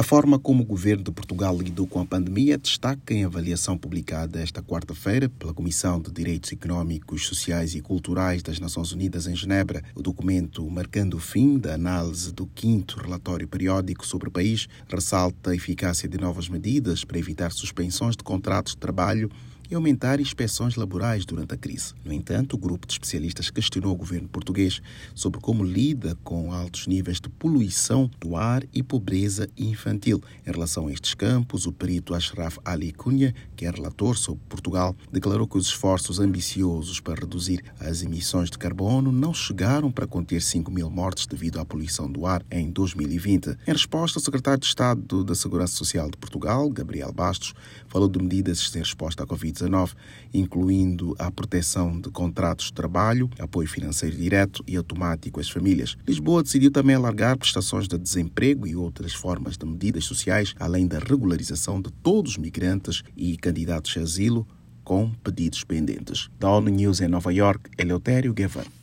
A forma como o governo de Portugal lidou com a pandemia destaca em avaliação publicada esta quarta-feira pela Comissão de Direitos Económicos, Sociais e Culturais das Nações Unidas em Genebra. O documento, marcando o fim da análise do quinto relatório periódico sobre o país, ressalta a eficácia de novas medidas para evitar suspensões de contratos de trabalho e aumentar inspeções laborais durante a crise. No entanto, o grupo de especialistas questionou o governo português sobre como lida com altos níveis de poluição do ar e pobreza infantil. Em relação a estes campos, o perito Ashraf Ali Cunha, que é relator sobre Portugal, declarou que os esforços ambiciosos para reduzir as emissões de carbono não chegaram para conter 5 mil mortes devido à poluição do ar em 2020. Em resposta, o secretário de Estado da Segurança Social de Portugal, Gabriel Bastos, falou de medidas em resposta à Covid-19 incluindo a proteção de contratos de trabalho, apoio financeiro direto e automático às famílias. Lisboa decidiu também alargar prestações de desemprego e outras formas de medidas sociais, além da regularização de todos os migrantes e candidatos a asilo com pedidos pendentes. Da ONU News em Nova York, Eleutério Gavan.